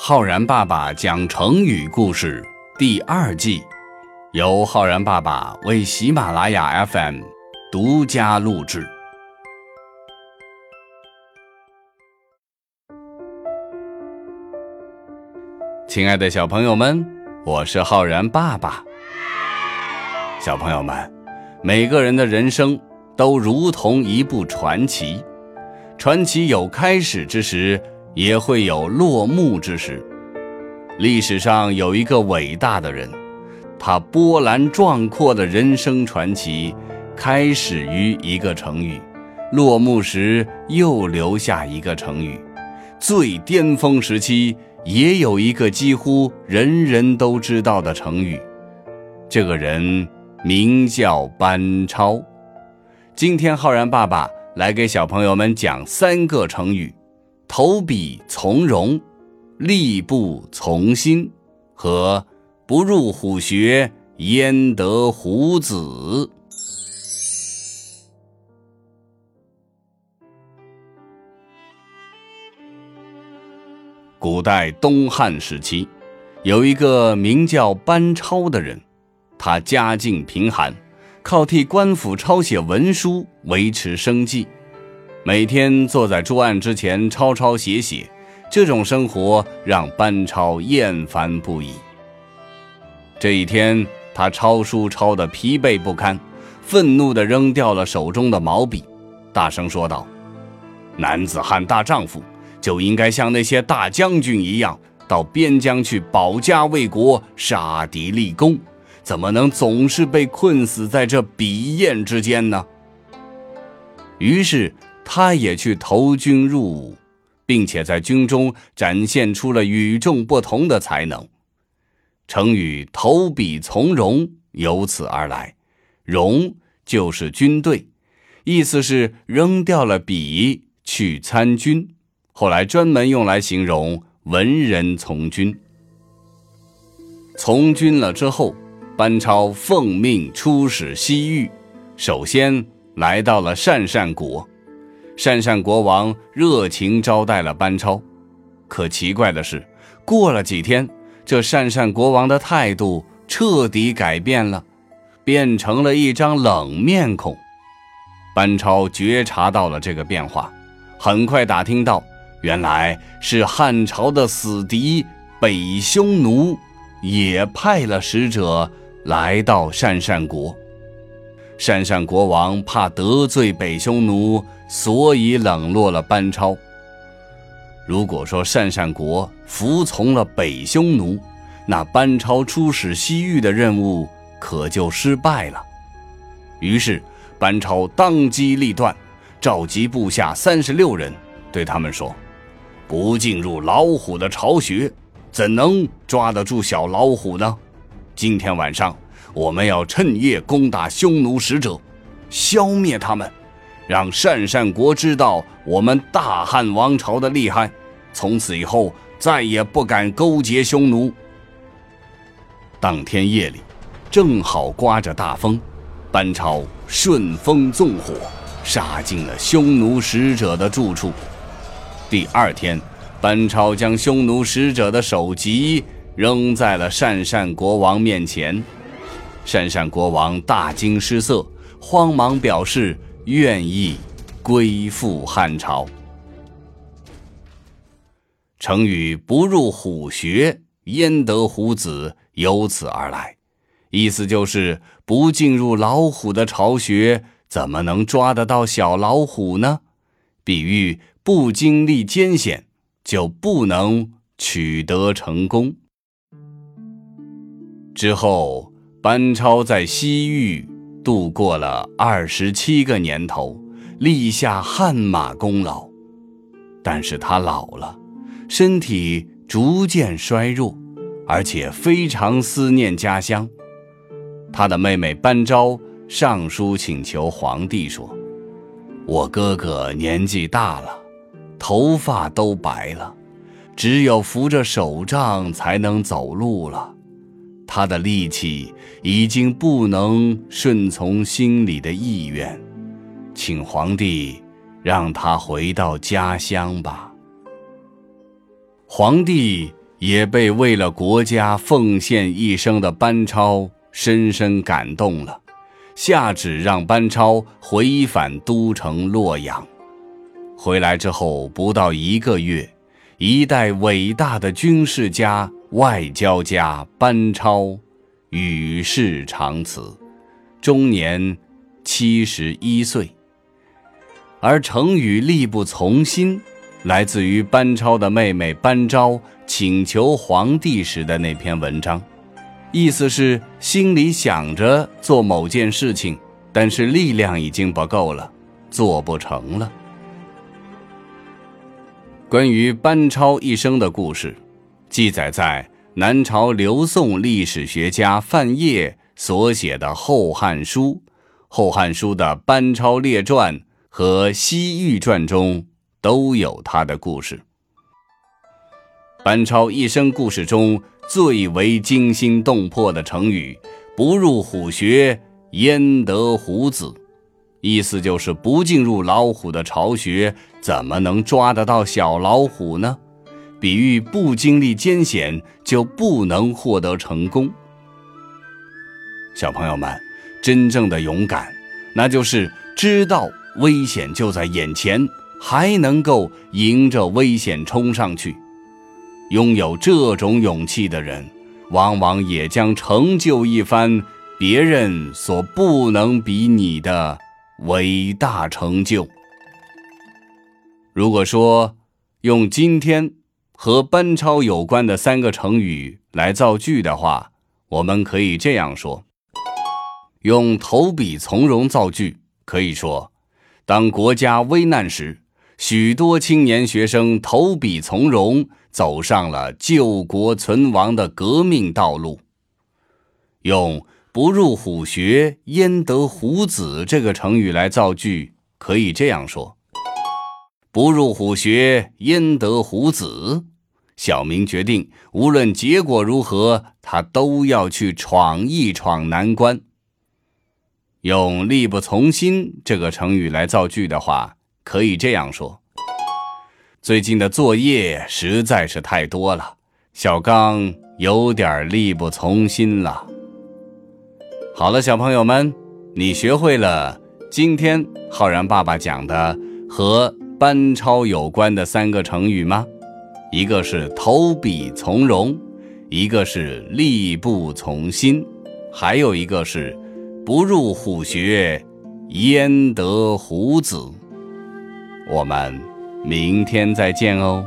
浩然爸爸讲成语故事第二季，由浩然爸爸为喜马拉雅 FM 独家录制。亲爱的小朋友们，我是浩然爸爸。小朋友们，每个人的人生都如同一部传奇，传奇有开始之时。也会有落幕之时。历史上有一个伟大的人，他波澜壮阔的人生传奇，开始于一个成语，落幕时又留下一个成语。最巅峰时期也有一个几乎人人都知道的成语。这个人名叫班超。今天浩然爸爸来给小朋友们讲三个成语。投笔从戎，力不从心，和不入虎穴焉得虎子。古代东汉时期，有一个名叫班超的人，他家境贫寒，靠替官府抄写文书维持生计。每天坐在桌案之前抄抄写写，这种生活让班超厌烦不已。这一天，他抄书抄得疲惫不堪，愤怒地扔掉了手中的毛笔，大声说道：“男子汉大丈夫就应该像那些大将军一样，到边疆去保家卫国、杀敌立功，怎么能总是被困死在这笔砚之间呢？”于是。他也去投军入伍，并且在军中展现出了与众不同的才能。成语“投笔从戎”由此而来，“戎”就是军队，意思是扔掉了笔去参军。后来专门用来形容文人从军。从军了之后，班超奉命出使西域，首先来到了鄯善国。鄯善国王热情招待了班超，可奇怪的是，过了几天，这鄯善国王的态度彻底改变了，变成了一张冷面孔。班超觉察到了这个变化，很快打听到，原来是汉朝的死敌北匈奴也派了使者来到鄯善国。鄯善国王怕得罪北匈奴。所以冷落了班超。如果说鄯善国服从了北匈奴，那班超出使西域的任务可就失败了。于是班超当机立断，召集部下三十六人，对他们说：“不进入老虎的巢穴，怎能抓得住小老虎呢？今天晚上我们要趁夜攻打匈奴使者，消灭他们。”让鄯善国知道我们大汉王朝的厉害，从此以后再也不敢勾结匈奴。当天夜里，正好刮着大风，班超顺风纵火，杀进了匈奴使者的住处。第二天，班超将匈奴使者的首级扔在了鄯善国王面前，鄯善国王大惊失色，慌忙表示。愿意归附汉朝。成语“不入虎穴，焉得虎子”由此而来，意思就是不进入老虎的巢穴，怎么能抓得到小老虎呢？比喻不经历艰险就不能取得成功。之后，班超在西域。度过了二十七个年头，立下汗马功劳，但是他老了，身体逐渐衰弱，而且非常思念家乡。他的妹妹班昭上书请求皇帝说：“我哥哥年纪大了，头发都白了，只有扶着手杖才能走路了。”他的力气已经不能顺从心里的意愿，请皇帝让他回到家乡吧。皇帝也被为了国家奉献一生的班超深深感动了，下旨让班超回返都城洛阳。回来之后不到一个月，一代伟大的军事家、外交家班超与世长辞，终年七十一岁。而成语“力不从心”。来自于班超的妹妹班昭请求皇帝时的那篇文章，意思是心里想着做某件事情，但是力量已经不够了，做不成了。关于班超一生的故事，记载在南朝刘宋历史学家范晔所写的《后汉书》《后汉书》的《班超列传》和《西域传》中。都有他的故事。班超一生故事中最为惊心动魄的成语“不入虎穴，焉得虎子”，意思就是不进入老虎的巢穴，怎么能抓得到小老虎呢？比喻不经历艰险就不能获得成功。小朋友们，真正的勇敢，那就是知道危险就在眼前。还能够迎着危险冲上去，拥有这种勇气的人，往往也将成就一番别人所不能比拟的伟大成就。如果说用今天和班超有关的三个成语来造句的话，我们可以这样说：用投笔从戎造句，可以说，当国家危难时。许多青年学生投笔从戎，走上了救国存亡的革命道路。用“不入虎穴，焉得虎子”这个成语来造句，可以这样说：“不入虎穴，焉得虎子？”小明决定，无论结果如何，他都要去闯一闯难关。用“力不从心”这个成语来造句的话。可以这样说：最近的作业实在是太多了，小刚有点力不从心了。好了，小朋友们，你学会了今天浩然爸爸讲的和班超有关的三个成语吗？一个是投笔从戎，一个是力不从心，还有一个是不入虎穴，焉得虎子。我们明天再见哦。